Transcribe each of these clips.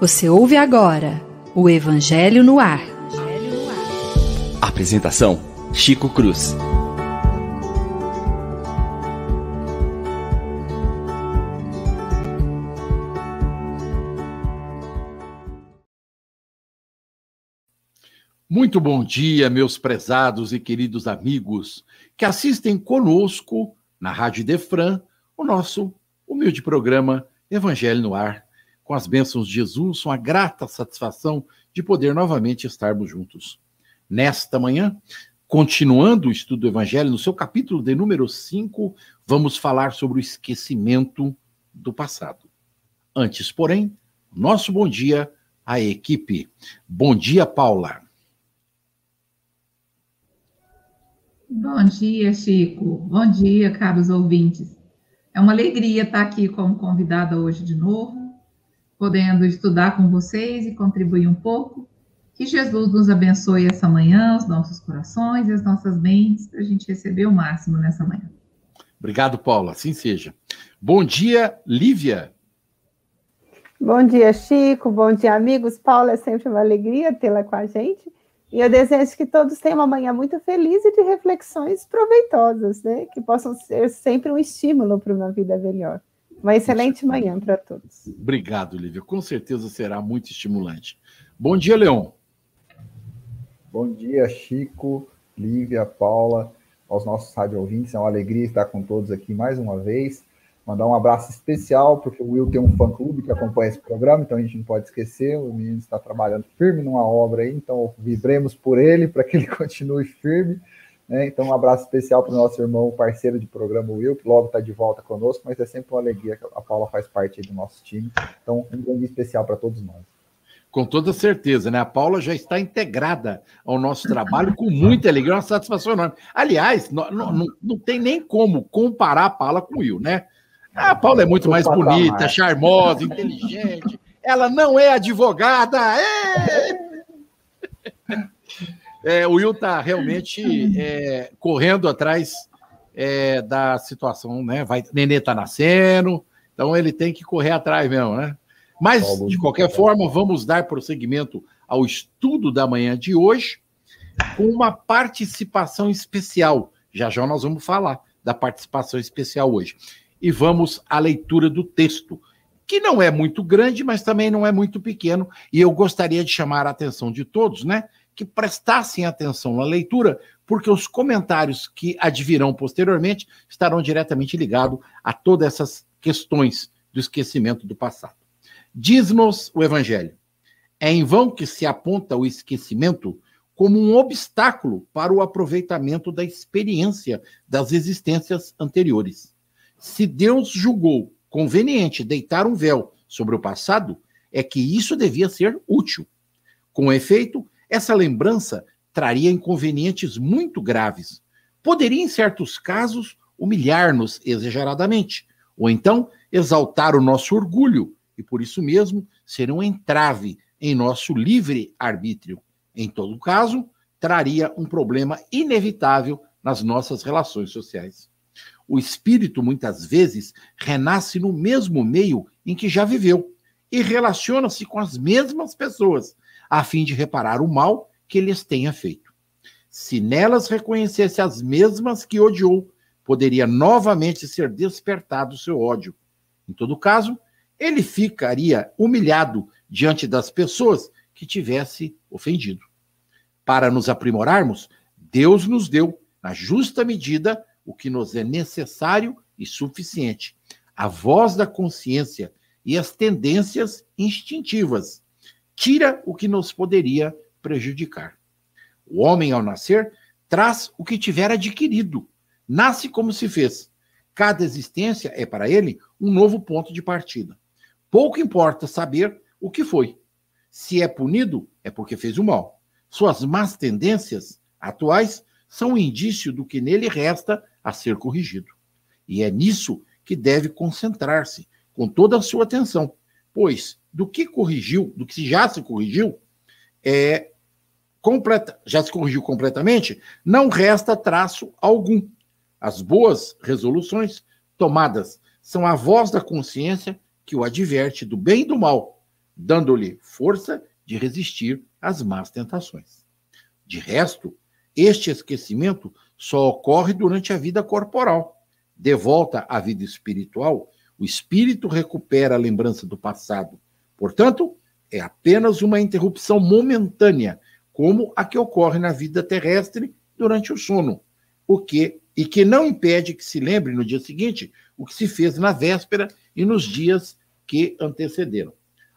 Você ouve agora o Evangelho no Ar. Apresentação: Chico Cruz. Muito bom dia, meus prezados e queridos amigos que assistem conosco na Rádio Defran o nosso humilde programa Evangelho no Ar, com as bênçãos de Jesus, uma grata satisfação de poder novamente estarmos juntos. Nesta manhã, continuando o estudo do Evangelho, no seu capítulo de número 5, vamos falar sobre o esquecimento do passado. Antes, porém, nosso bom dia à equipe. Bom dia, Paula. Bom dia, Chico. Bom dia, caros ouvintes. É uma alegria estar aqui como convidada hoje de novo, podendo estudar com vocês e contribuir um pouco. Que Jesus nos abençoe essa manhã, os nossos corações e as nossas mentes, para a gente receber o máximo nessa manhã. Obrigado, Paula. Assim seja. Bom dia, Lívia. Bom dia, Chico. Bom dia, amigos. Paula, é sempre uma alegria tê-la com a gente. E eu desejo que todos tenham uma manhã muito feliz e de reflexões proveitosas, né? Que possam ser sempre um estímulo para uma vida melhor. Uma excelente manhã para todos. Obrigado, Lívia. Com certeza será muito estimulante. Bom dia, Leon. Bom dia, Chico, Lívia, Paula, aos nossos rádio ouvintes. É uma alegria estar com todos aqui mais uma vez. Mandar um abraço especial, porque o Will tem um fã-clube que acompanha esse programa, então a gente não pode esquecer. O menino está trabalhando firme numa obra aí, então vibremos por ele para que ele continue firme. Né? Então, um abraço especial para o nosso irmão, parceiro de programa, Will, que logo está de volta conosco, mas é sempre uma alegria que a Paula faz parte do nosso time. Então, um grande especial para todos nós. Com toda certeza, né? A Paula já está integrada ao nosso trabalho com muita alegria, uma satisfação enorme. Aliás, não, não, não tem nem como comparar a Paula com o Will, né? A Paula é muito mais bonita, charmosa, inteligente. Ela não é advogada. É! É, o Will está realmente é, correndo atrás é, da situação, né? Vai, Nenê está nascendo, então ele tem que correr atrás mesmo, né? Mas, de qualquer forma, vamos dar prosseguimento ao estudo da manhã de hoje com uma participação especial. Já já nós vamos falar da participação especial hoje e vamos à leitura do texto, que não é muito grande, mas também não é muito pequeno, e eu gostaria de chamar a atenção de todos, né, que prestassem atenção na leitura, porque os comentários que advirão posteriormente estarão diretamente ligados a todas essas questões do esquecimento do passado. Diz-nos o Evangelho: é em vão que se aponta o esquecimento como um obstáculo para o aproveitamento da experiência das existências anteriores. Se Deus julgou conveniente deitar um véu sobre o passado, é que isso devia ser útil. Com efeito, essa lembrança traria inconvenientes muito graves. Poderia, em certos casos, humilhar-nos exageradamente, ou então exaltar o nosso orgulho e, por isso mesmo, ser um entrave em nosso livre arbítrio. Em todo caso, traria um problema inevitável nas nossas relações sociais. O espírito, muitas vezes, renasce no mesmo meio em que já viveu e relaciona-se com as mesmas pessoas, a fim de reparar o mal que lhes tenha feito. Se nelas reconhecesse as mesmas que odiou, poderia novamente ser despertado seu ódio. Em todo caso, ele ficaria humilhado diante das pessoas que tivesse ofendido. Para nos aprimorarmos, Deus nos deu, na justa medida, o que nos é necessário e suficiente. A voz da consciência e as tendências instintivas. Tira o que nos poderia prejudicar. O homem, ao nascer, traz o que tiver adquirido. Nasce como se fez. Cada existência é para ele um novo ponto de partida. Pouco importa saber o que foi. Se é punido, é porque fez o mal. Suas más tendências atuais são um indício do que nele resta a ser corrigido. E é nisso que deve concentrar-se com toda a sua atenção, pois do que corrigiu, do que já se corrigiu, é completa, já se corrigiu completamente, não resta traço algum. As boas resoluções tomadas são a voz da consciência que o adverte do bem e do mal, dando-lhe força de resistir às más tentações. De resto, este esquecimento só ocorre durante a vida corporal. De volta à vida espiritual, o espírito recupera a lembrança do passado. Portanto, é apenas uma interrupção momentânea, como a que ocorre na vida terrestre durante o sono, o que e que não impede que se lembre no dia seguinte o que se fez na véspera e nos dias que antecederam.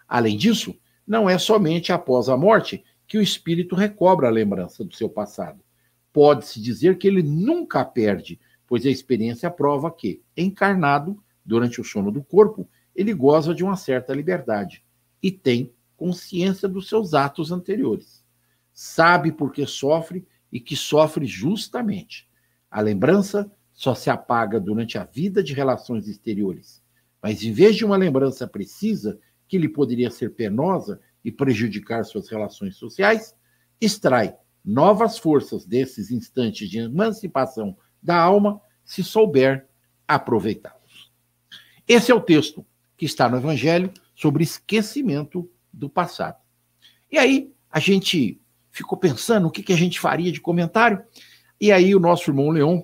Além disso, não é somente após a morte que o espírito recobra a lembrança do seu passado. Pode-se dizer que ele nunca perde, pois a experiência prova que, encarnado, durante o sono do corpo, ele goza de uma certa liberdade e tem consciência dos seus atos anteriores. Sabe por que sofre e que sofre justamente. A lembrança só se apaga durante a vida de relações exteriores. Mas em vez de uma lembrança precisa, que lhe poderia ser penosa e prejudicar suas relações sociais, extrai novas forças desses instantes de emancipação da alma, se souber aproveitá-los. Esse é o texto que está no Evangelho sobre esquecimento do passado. E aí, a gente ficou pensando o que, a gente faria de comentário, e aí o nosso irmão Leon,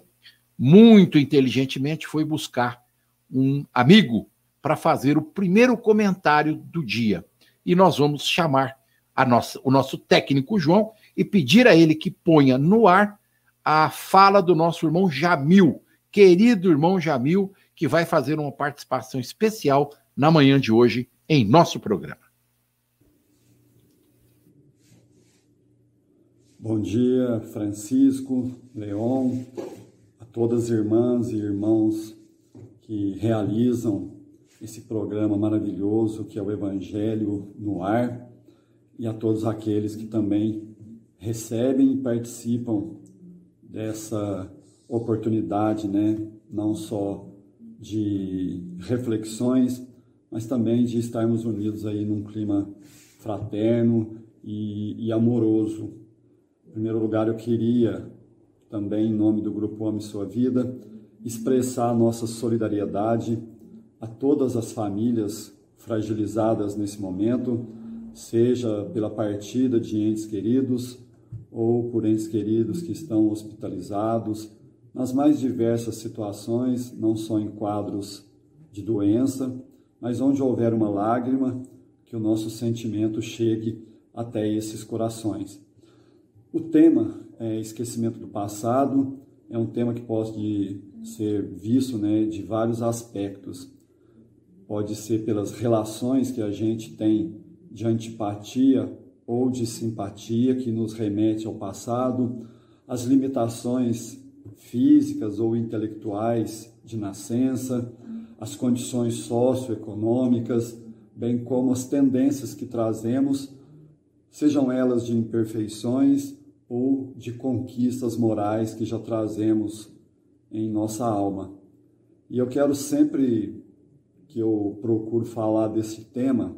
muito inteligentemente, foi buscar um amigo para fazer o primeiro comentário do dia. E nós vamos chamar nossa, o nosso técnico João e pedir a ele que ponha no ar a fala do nosso irmão Jamil, querido irmão Jamil, que vai fazer uma participação especial na manhã de hoje em nosso programa. Bom dia, Francisco, Leon, a todas as irmãs e irmãos que realizam esse programa maravilhoso que é o Evangelho no Ar e a todos aqueles que também recebem e participam dessa oportunidade, né? Não só de reflexões, mas também de estarmos unidos aí num clima fraterno e, e amoroso primeiro lugar, eu queria também, em nome do Grupo Ame Sua Vida, expressar nossa solidariedade a todas as famílias fragilizadas nesse momento, seja pela partida de entes queridos ou por entes queridos que estão hospitalizados, nas mais diversas situações, não só em quadros de doença, mas onde houver uma lágrima, que o nosso sentimento chegue até esses corações. O tema é esquecimento do passado, é um tema que pode ser visto né, de vários aspectos. Pode ser pelas relações que a gente tem de antipatia ou de simpatia que nos remete ao passado, as limitações físicas ou intelectuais de nascença, as condições socioeconômicas, bem como as tendências que trazemos, sejam elas de imperfeições ou de conquistas morais que já trazemos em nossa alma. E eu quero sempre que eu procuro falar desse tema,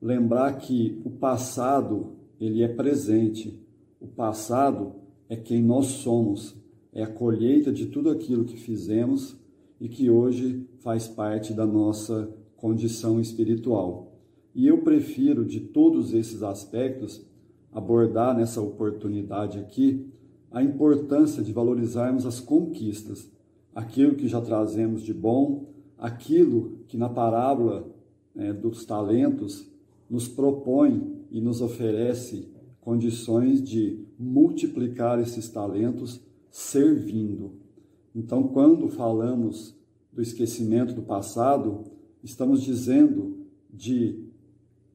lembrar que o passado, ele é presente. O passado é quem nós somos, é a colheita de tudo aquilo que fizemos e que hoje faz parte da nossa condição espiritual. E eu prefiro de todos esses aspectos abordar nessa oportunidade aqui a importância de valorizarmos as conquistas, aquilo que já trazemos de bom, aquilo que na parábola né, dos talentos nos propõe e nos oferece condições de multiplicar esses talentos servindo. Então, quando falamos do esquecimento do passado, estamos dizendo de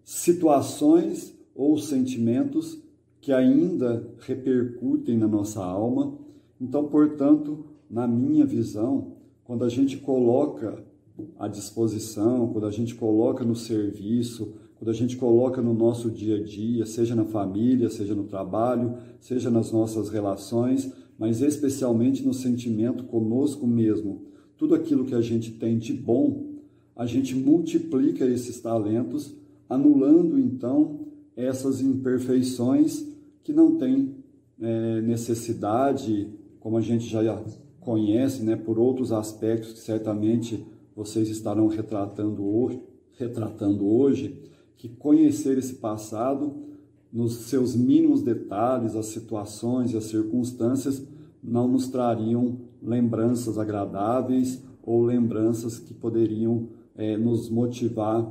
situações ou sentimentos que ainda repercutem na nossa alma. Então, portanto, na minha visão, quando a gente coloca à disposição, quando a gente coloca no serviço, quando a gente coloca no nosso dia a dia, seja na família, seja no trabalho, seja nas nossas relações, mas especialmente no sentimento conosco mesmo, tudo aquilo que a gente tem de bom, a gente multiplica esses talentos, anulando então essas imperfeições que não têm é, necessidade, como a gente já conhece, né, por outros aspectos que certamente vocês estarão retratando hoje, retratando hoje que conhecer esse passado nos seus mínimos detalhes, as situações e as circunstâncias não nos trariam lembranças agradáveis ou lembranças que poderiam é, nos motivar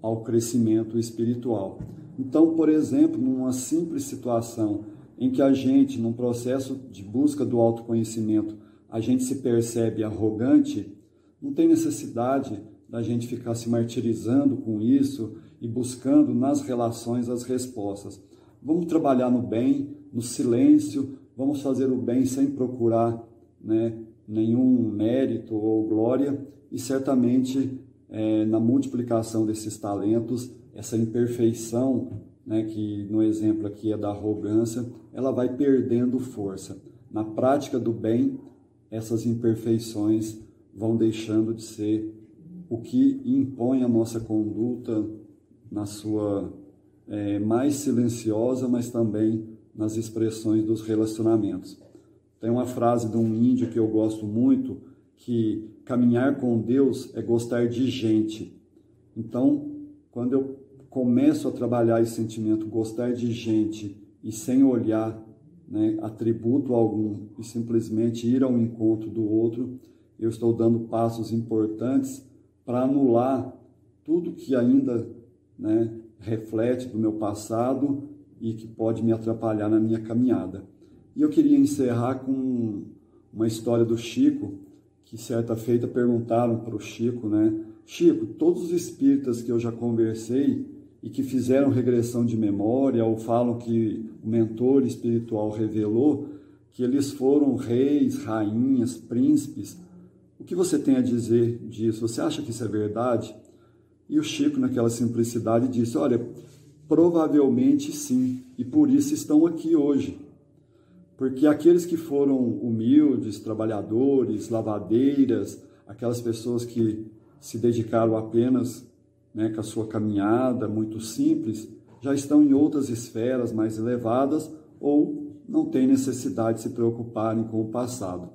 ao crescimento espiritual. Então, por exemplo, numa simples situação em que a gente, num processo de busca do autoconhecimento, a gente se percebe arrogante, não tem necessidade da gente ficar se martirizando com isso e buscando nas relações as respostas. Vamos trabalhar no bem, no silêncio, vamos fazer o bem sem procurar né, nenhum mérito ou glória, e certamente é, na multiplicação desses talentos, essa imperfeição, né, que no exemplo aqui é da arrogância, ela vai perdendo força. Na prática do bem, essas imperfeições vão deixando de ser o que impõe a nossa conduta na sua é, mais silenciosa, mas também nas expressões dos relacionamentos. Tem uma frase de um índio que eu gosto muito, que caminhar com Deus é gostar de gente. Então, quando eu começo a trabalhar esse sentimento, gostar de gente, e sem olhar né, atributo algum, e simplesmente ir ao encontro do outro, eu estou dando passos importantes para anular tudo que ainda né, reflete do meu passado e que pode me atrapalhar na minha caminhada. E eu queria encerrar com uma história do Chico, que certa feita perguntaram para o Chico, né? Chico, todos os espíritas que eu já conversei e que fizeram regressão de memória ou falam que o mentor espiritual revelou que eles foram reis, rainhas, príncipes. O que você tem a dizer disso? Você acha que isso é verdade? E o Chico, naquela simplicidade, disse: Olha, provavelmente sim, e por isso estão aqui hoje. Porque aqueles que foram humildes, trabalhadores, lavadeiras, aquelas pessoas que se dedicaram apenas né, com a sua caminhada muito simples, já estão em outras esferas mais elevadas ou não têm necessidade de se preocuparem com o passado,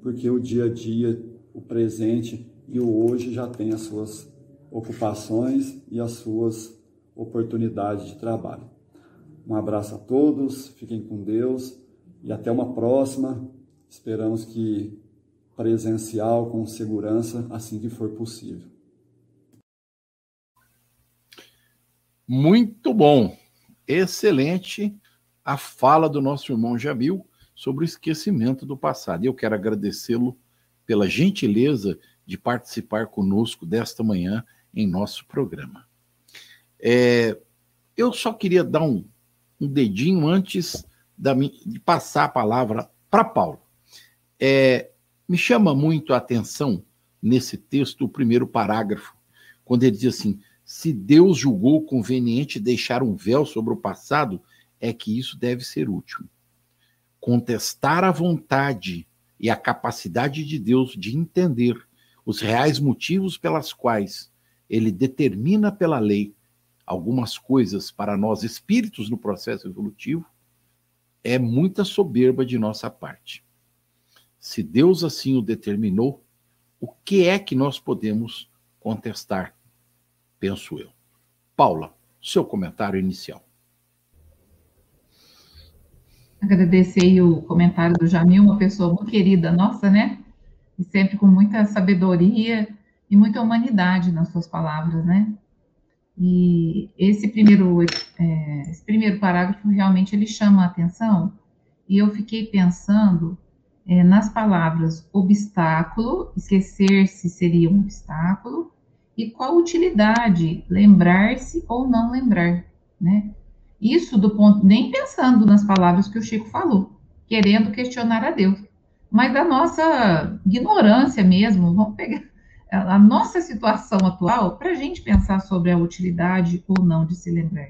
porque o dia a dia, o presente e o hoje já têm as suas ocupações e as suas oportunidades de trabalho. Um abraço a todos, fiquem com Deus e até uma próxima. Esperamos que presencial, com segurança, assim que for possível. Muito bom, excelente a fala do nosso irmão Jamil sobre o esquecimento do passado. Eu quero agradecê-lo pela gentileza de participar conosco desta manhã em nosso programa. É, eu só queria dar um, um dedinho antes da, de passar a palavra para Paulo. É, me chama muito a atenção nesse texto o primeiro parágrafo, quando ele diz assim: se Deus julgou conveniente deixar um véu sobre o passado, é que isso deve ser útil. Contestar a vontade e a capacidade de Deus de entender os reais motivos pelas quais ele determina pela lei algumas coisas para nós espíritos no processo evolutivo, é muita soberba de nossa parte. Se Deus assim o determinou, o que é que nós podemos contestar? Penso eu. Paula, seu comentário inicial. Agradecer o comentário do Jamil, uma pessoa muito querida nossa, né? E sempre com muita sabedoria e muita humanidade nas suas palavras, né? E esse primeiro, é, esse primeiro parágrafo realmente ele chama a atenção e eu fiquei pensando é, nas palavras obstáculo, esquecer-se seria um obstáculo, e qual utilidade, lembrar-se ou não lembrar, né? Isso do ponto, nem pensando nas palavras que o Chico falou, querendo questionar a Deus, mas da nossa ignorância mesmo, vamos pegar a nossa situação atual para a gente pensar sobre a utilidade ou não de se lembrar.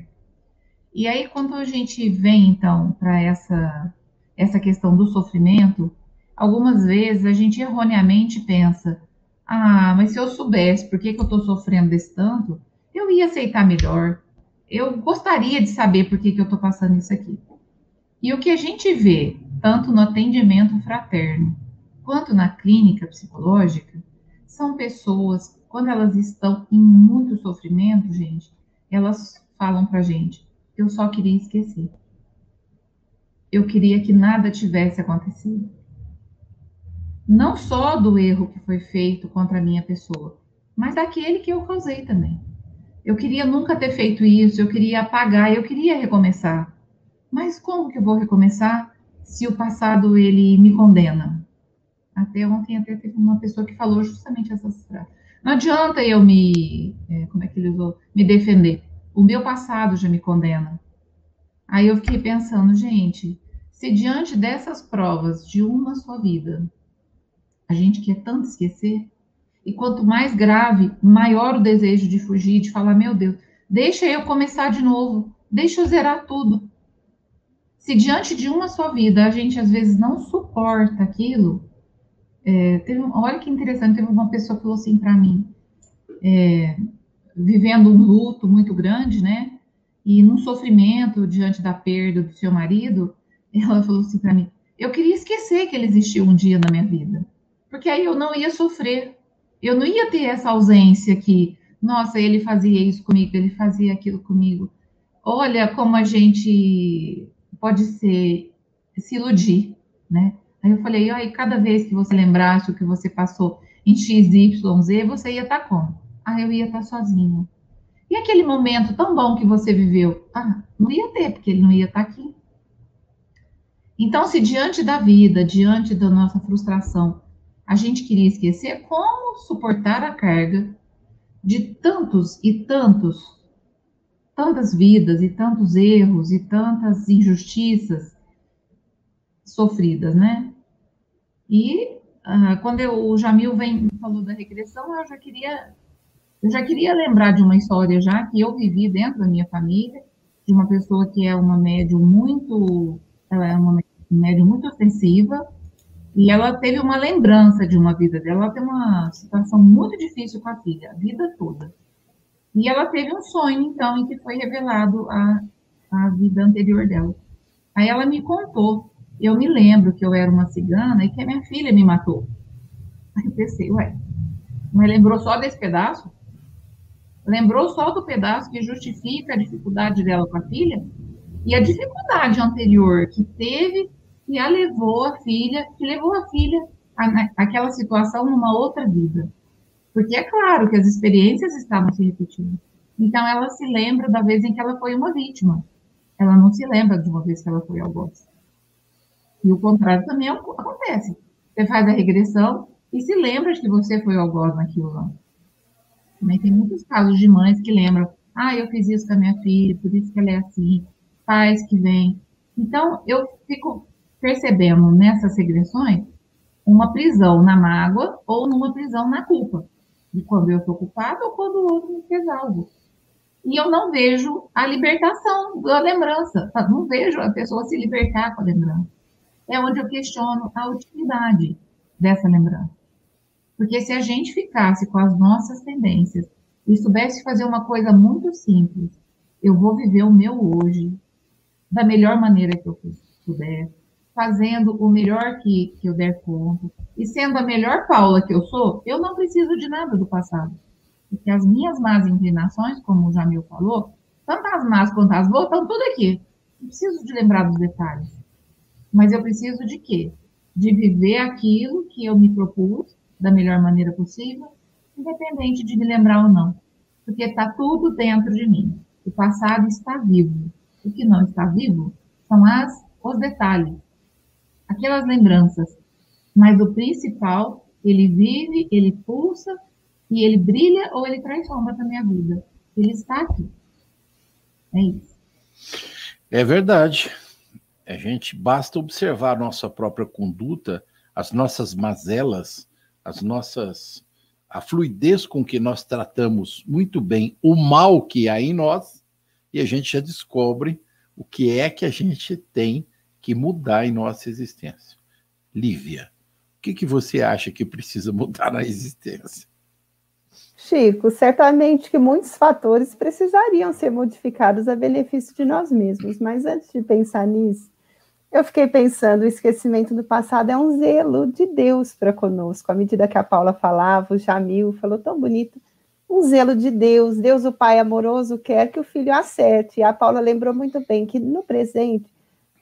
E aí, quando a gente vem, então, para essa, essa questão do sofrimento, algumas vezes a gente erroneamente pensa: ah, mas se eu soubesse por que, que eu estou sofrendo desse tanto, eu ia aceitar melhor. Eu gostaria de saber por que, que eu estou passando isso aqui. E o que a gente vê, tanto no atendimento fraterno quanto na clínica psicológica, são pessoas, quando elas estão em muito sofrimento, gente, elas falam pra gente: eu só queria esquecer. Eu queria que nada tivesse acontecido. Não só do erro que foi feito contra a minha pessoa, mas daquele que eu causei também. Eu queria nunca ter feito isso, eu queria apagar, eu queria recomeçar. Mas como que eu vou recomeçar se o passado ele me condena? Até ontem até teve uma pessoa que falou justamente essas frases. Não adianta eu me, é, como é que ele usou, me defender. O meu passado já me condena. Aí eu fiquei pensando, gente, se diante dessas provas de uma só vida, a gente quer tanto esquecer, e quanto mais grave, maior o desejo de fugir, de falar: meu Deus, deixa eu começar de novo, deixa eu zerar tudo. Se diante de uma só vida a gente às vezes não suporta aquilo, é, teve, olha que interessante, teve uma pessoa que falou assim para mim, é, vivendo um luto muito grande, né? E num sofrimento diante da perda do seu marido, ela falou assim para mim: eu queria esquecer que ele existiu um dia na minha vida, porque aí eu não ia sofrer, eu não ia ter essa ausência que, nossa, ele fazia isso comigo, ele fazia aquilo comigo. Olha como a gente pode ser se iludir, né? Aí eu falei, aí cada vez que você lembrasse o que você passou em XYZ, você ia estar tá como? Ah, eu ia estar tá sozinha. E aquele momento tão bom que você viveu? Ah, não ia ter, porque ele não ia estar tá aqui. Então, se diante da vida, diante da nossa frustração, a gente queria esquecer como suportar a carga de tantos e tantos, tantas vidas e tantos erros e tantas injustiças sofridas, né? E uh, quando eu, o Jamil vem falou da regressão, eu já queria eu já queria lembrar de uma história já que eu vivi dentro da minha família, de uma pessoa que é uma médium muito, ela é uma médium muito ofensiva, e ela teve uma lembrança de uma vida dela, ela tem uma situação muito difícil com a filha, a vida toda. E ela teve um sonho, então, em que foi revelado a, a vida anterior dela. Aí ela me contou. Eu me lembro que eu era uma cigana e que a minha filha me matou. Aí eu pensei, ué, mas lembrou só desse pedaço? Lembrou só do pedaço que justifica a dificuldade dela com a filha? E a dificuldade anterior que teve que a levou a filha, que levou a filha àquela situação numa outra vida. Porque é claro que as experiências estavam se repetindo. Então ela se lembra da vez em que ela foi uma vítima. Ela não se lembra de uma vez que ela foi algoz. E o contrário também acontece. Você faz a regressão e se lembra de que você foi algoz naquilo lá. Também tem muitos casos de mães que lembram, ah, eu fiz isso com a minha filha, por isso que ela é assim, pais que vêm. Então, eu fico percebemos nessas regressões uma prisão na mágoa ou numa prisão na culpa, de quando eu sou culpado ou quando o outro me fez algo. E eu não vejo a libertação da lembrança, não vejo a pessoa se libertar com a lembrança. É onde eu questiono a utilidade dessa lembrança. Porque se a gente ficasse com as nossas tendências e soubesse fazer uma coisa muito simples, eu vou viver o meu hoje da melhor maneira que eu puder, fazendo o melhor que, que eu der conta, e sendo a melhor Paula que eu sou, eu não preciso de nada do passado. Porque as minhas más inclinações, como o Jamil falou, tanto as más quanto as boas, estão tudo aqui. Não preciso de lembrar dos detalhes. Mas eu preciso de quê? De viver aquilo que eu me propus da melhor maneira possível, independente de me lembrar ou não. Porque está tudo dentro de mim. O passado está vivo. O que não está vivo são as, os detalhes aquelas lembranças. Mas o principal, ele vive, ele pulsa e ele brilha ou ele traz sombra para minha vida. Ele está aqui. É isso. É verdade. A gente basta observar nossa própria conduta, as nossas mazelas, as nossas a fluidez com que nós tratamos muito bem o mal que há em nós e a gente já descobre o que é que a gente tem que mudar em nossa existência. Lívia, o que, que você acha que precisa mudar na existência? Chico, certamente que muitos fatores precisariam ser modificados a benefício de nós mesmos, mas antes de pensar nisso, eu fiquei pensando, o esquecimento do passado é um zelo de Deus para conosco. À medida que a Paula falava, o Jamil falou tão bonito, um zelo de Deus. Deus, o Pai amoroso, quer que o filho acerte. E a Paula lembrou muito bem que no presente,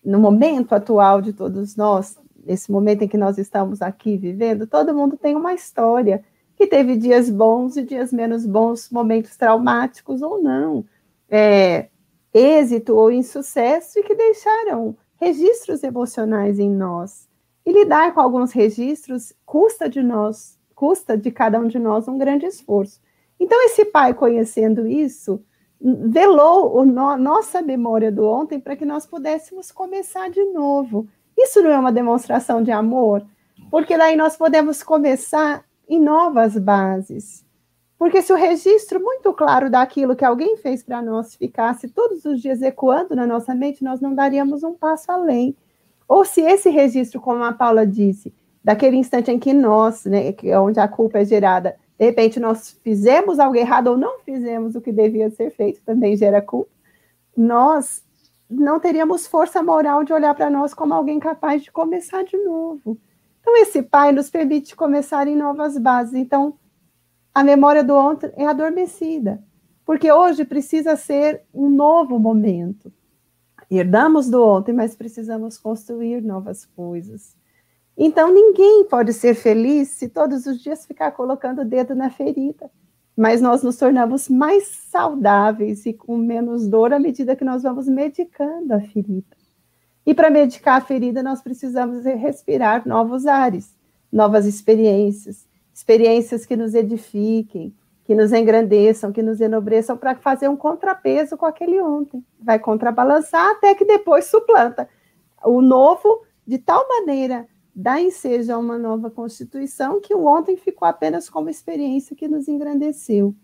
no momento atual de todos nós, nesse momento em que nós estamos aqui vivendo, todo mundo tem uma história que teve dias bons e dias menos bons, momentos traumáticos ou não, é, êxito ou insucesso e que deixaram registros emocionais em nós. E lidar com alguns registros custa de nós, custa de cada um de nós um grande esforço. Então, esse pai, conhecendo isso, velou no, nossa memória do ontem para que nós pudéssemos começar de novo. Isso não é uma demonstração de amor? Porque daí nós podemos começar em novas bases. Porque se o registro muito claro daquilo que alguém fez para nós ficasse todos os dias ecoando na nossa mente, nós não daríamos um passo além. Ou se esse registro, como a Paula disse, daquele instante em que nós, né, é onde a culpa é gerada, de repente nós fizemos algo errado ou não fizemos o que devia ser feito, também gera culpa, nós não teríamos força moral de olhar para nós como alguém capaz de começar de novo. Então, esse pai nos permite começar em novas bases. Então, a memória do ontem é adormecida, porque hoje precisa ser um novo momento. Herdamos do ontem, mas precisamos construir novas coisas. Então, ninguém pode ser feliz se todos os dias ficar colocando o dedo na ferida. Mas nós nos tornamos mais saudáveis e com menos dor à medida que nós vamos medicando a ferida. E para medicar a ferida, nós precisamos respirar novos ares, novas experiências, experiências que nos edifiquem, que nos engrandeçam, que nos enobreçam, para fazer um contrapeso com aquele ontem. Vai contrabalançar até que depois suplanta o novo de tal maneira dá ensejo a uma nova constituição que o ontem ficou apenas como experiência que nos engrandeceu.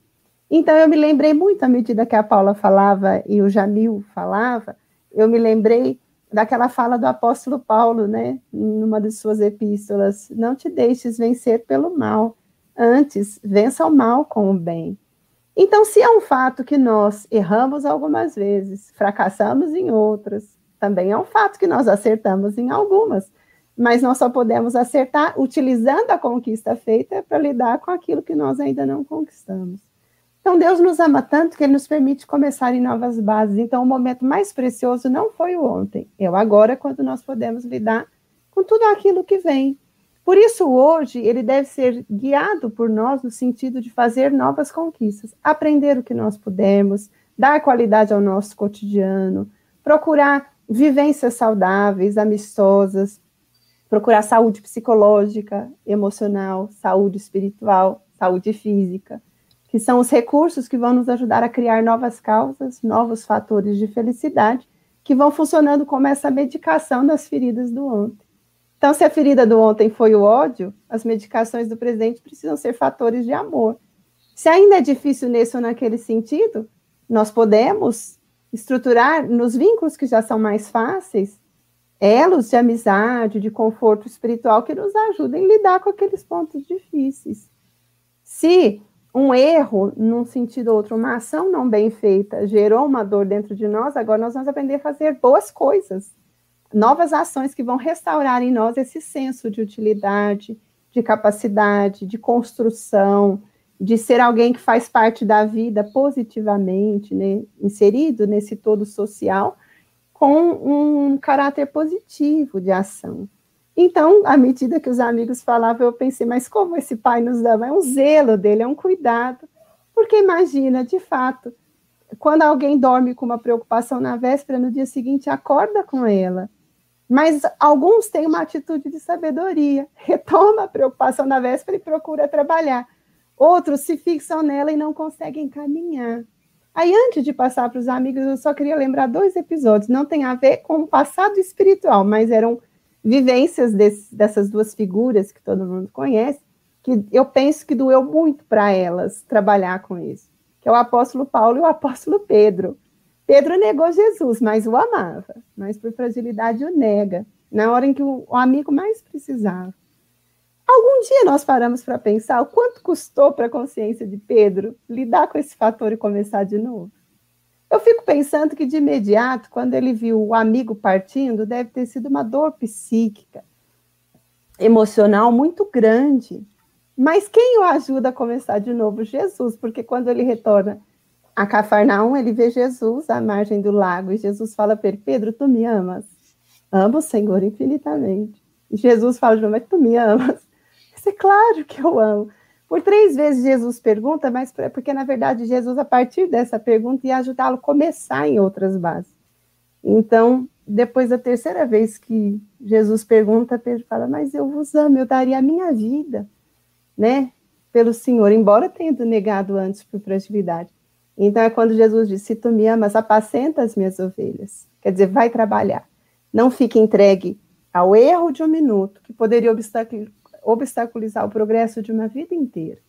Então eu me lembrei muito à medida que a Paula falava e o Jamil falava, eu me lembrei daquela fala do apóstolo Paulo, né, numa de suas epístolas: Não te deixes vencer pelo mal, antes vença o mal com o bem. Então, se é um fato que nós erramos algumas vezes, fracassamos em outras, também é um fato que nós acertamos em algumas, mas nós só podemos acertar utilizando a conquista feita para lidar com aquilo que nós ainda não conquistamos. Então, Deus nos ama tanto que Ele nos permite começar em novas bases. Então, o momento mais precioso não foi o ontem, é o agora, quando nós podemos lidar com tudo aquilo que vem. Por isso, hoje, ele deve ser guiado por nós no sentido de fazer novas conquistas, aprender o que nós pudermos, dar qualidade ao nosso cotidiano, procurar vivências saudáveis, amistosas, procurar saúde psicológica, emocional, saúde espiritual, saúde física que são os recursos que vão nos ajudar a criar novas causas, novos fatores de felicidade, que vão funcionando como essa medicação das feridas do ontem. Então, se a ferida do ontem foi o ódio, as medicações do presente precisam ser fatores de amor. Se ainda é difícil nesse ou naquele sentido, nós podemos estruturar nos vínculos que já são mais fáceis, elos de amizade, de conforto espiritual que nos ajudem a lidar com aqueles pontos difíceis. Se um erro, num sentido ou outro, uma ação não bem feita, gerou uma dor dentro de nós, agora nós vamos aprender a fazer boas coisas, novas ações que vão restaurar em nós esse senso de utilidade, de capacidade, de construção, de ser alguém que faz parte da vida positivamente, né, inserido nesse todo social, com um caráter positivo de ação. Então, à medida que os amigos falavam, eu pensei, mas como esse pai nos dava? É um zelo dele, é um cuidado. Porque imagina, de fato, quando alguém dorme com uma preocupação na véspera, no dia seguinte acorda com ela. Mas alguns têm uma atitude de sabedoria, retoma a preocupação na véspera e procura trabalhar. Outros se fixam nela e não conseguem caminhar. Aí, antes de passar para os amigos, eu só queria lembrar dois episódios. Não tem a ver com o passado espiritual, mas eram vivências desse, dessas duas figuras que todo mundo conhece, que eu penso que doeu muito para elas trabalhar com isso, que é o apóstolo Paulo e o apóstolo Pedro. Pedro negou Jesus, mas o amava, mas por fragilidade o nega, na hora em que o, o amigo mais precisava. Algum dia nós paramos para pensar o quanto custou para a consciência de Pedro lidar com esse fator e começar de novo? Eu fico pensando que de imediato, quando ele viu o amigo partindo, deve ter sido uma dor psíquica, emocional muito grande. Mas quem o ajuda a começar de novo? Jesus, porque quando ele retorna a Cafarnaum, ele vê Jesus à margem do lago e Jesus fala para ele: Pedro, tu me amas? Amo o Senhor infinitamente. E Jesus fala, mas tu me amas? É claro que eu amo. Por três vezes Jesus pergunta, mas porque na verdade Jesus, a partir dessa pergunta, ia ajudá-lo a começar em outras bases. Então, depois da terceira vez que Jesus pergunta, Pedro fala: Mas eu vos amo, eu daria a minha vida, né, pelo Senhor, embora tenha negado antes por fragilidade. Então é quando Jesus diz: Se tu me amas, apacenta as minhas ovelhas. Quer dizer, vai trabalhar. Não fique entregue ao erro de um minuto, que poderia obstaculizar o progresso de uma vida inteira.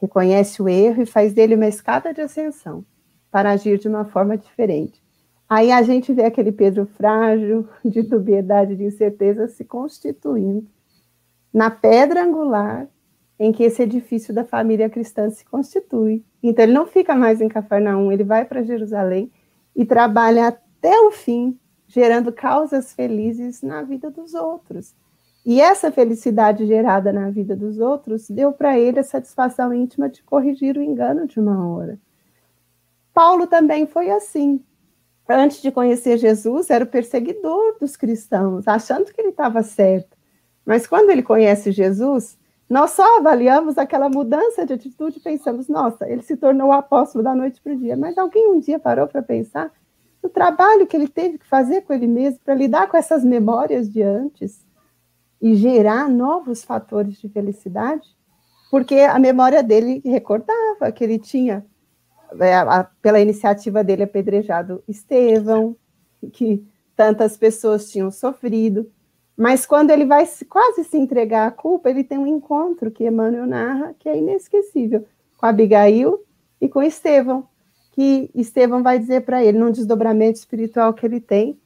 Reconhece o erro e faz dele uma escada de ascensão para agir de uma forma diferente. Aí a gente vê aquele Pedro frágil, de dubiedade, de incerteza se constituindo na pedra angular em que esse edifício da família cristã se constitui. Então ele não fica mais em Cafarnaum, ele vai para Jerusalém e trabalha até o fim, gerando causas felizes na vida dos outros. E essa felicidade gerada na vida dos outros deu para ele a satisfação íntima de corrigir o engano de uma hora. Paulo também foi assim. Antes de conhecer Jesus, era o perseguidor dos cristãos, achando que ele estava certo. Mas quando ele conhece Jesus, nós só avaliamos aquela mudança de atitude e pensamos, nossa, ele se tornou o apóstolo da noite para o dia. Mas alguém um dia parou para pensar no trabalho que ele teve que fazer com ele mesmo para lidar com essas memórias de antes? E gerar novos fatores de felicidade, porque a memória dele recordava que ele tinha, é, pela iniciativa dele, apedrejado Estevão, que tantas pessoas tinham sofrido, mas quando ele vai quase se entregar à culpa, ele tem um encontro que Emmanuel narra, que é inesquecível, com Abigail e com Estevão, que Estevão vai dizer para ele, num desdobramento espiritual que ele tem,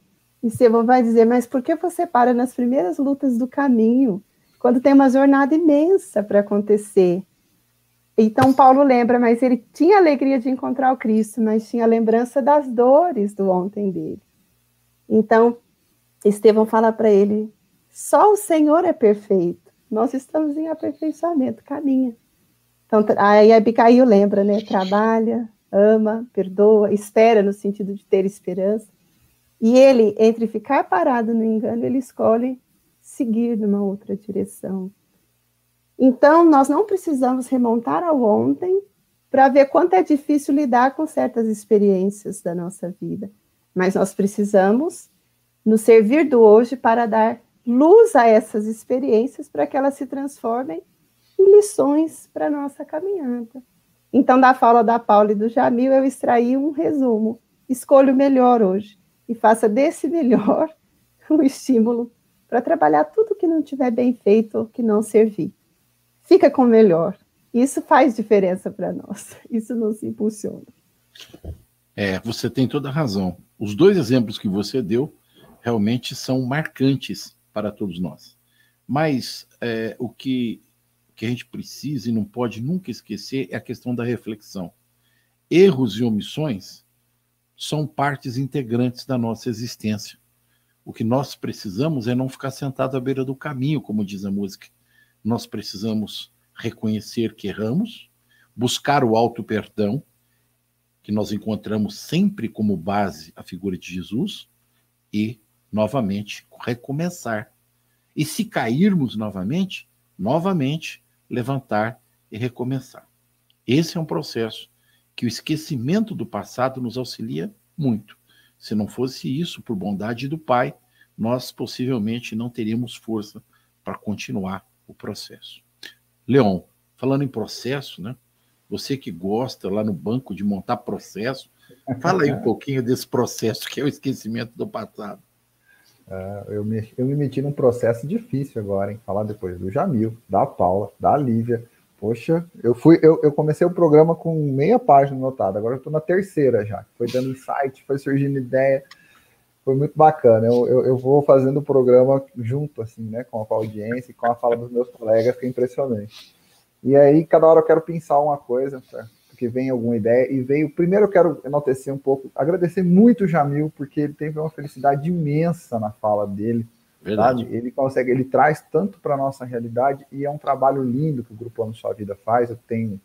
Estevão vai dizer, mas por que você para nas primeiras lutas do caminho, quando tem uma jornada imensa para acontecer? Então Paulo lembra, mas ele tinha alegria de encontrar o Cristo, mas tinha lembrança das dores do ontem dele. Então Estevão fala para ele: só o Senhor é perfeito. Nós estamos em aperfeiçoamento, caminha. Então aí Abicail lembra, né? Trabalha, ama, perdoa, espera no sentido de ter esperança. E ele, entre ficar parado no engano, ele escolhe seguir numa outra direção. Então, nós não precisamos remontar ao ontem para ver quanto é difícil lidar com certas experiências da nossa vida, mas nós precisamos nos servir do hoje para dar luz a essas experiências para que elas se transformem em lições para a nossa caminhada. Então, da fala da Paula e do Jamil, eu extraí um resumo. Escolho o melhor hoje e faça desse melhor o estímulo para trabalhar tudo que não tiver bem feito ou que não servir. Fica com o melhor. Isso faz diferença para nós. Isso nos impulsiona. É, você tem toda a razão. Os dois exemplos que você deu realmente são marcantes para todos nós. Mas é, o que, que a gente precisa e não pode nunca esquecer é a questão da reflexão. Erros e omissões são partes integrantes da nossa existência. O que nós precisamos é não ficar sentado à beira do caminho, como diz a música. Nós precisamos reconhecer que erramos, buscar o alto perdão, que nós encontramos sempre como base a figura de Jesus, e, novamente, recomeçar. E se cairmos novamente, novamente levantar e recomeçar. Esse é um processo que o esquecimento do passado nos auxilia muito. Se não fosse isso, por bondade do Pai, nós possivelmente não teríamos força para continuar o processo. Leon, falando em processo, né? Você que gosta lá no banco de montar processo, fala aí um pouquinho desse processo que é o esquecimento do passado. Uh, eu, me, eu me meti num processo difícil agora, em falar depois do Jamil, da Paula, da Lívia, Poxa, eu fui, eu, eu comecei o programa com meia página anotada, agora eu estou na terceira já. Foi dando insight, foi surgindo ideia, foi muito bacana. Eu, eu, eu, vou fazendo o programa junto, assim, né, com a audiência e com a fala dos meus colegas, que é impressionante. E aí, cada hora eu quero pensar uma coisa, porque vem alguma ideia e veio. Primeiro eu quero enaltecer um pouco, agradecer muito o Jamil, porque ele teve uma felicidade imensa na fala dele. Verdade. Sabe? Ele consegue, ele traz tanto para a nossa realidade e é um trabalho lindo que o Grupo Amo Sua Vida faz. Eu tenho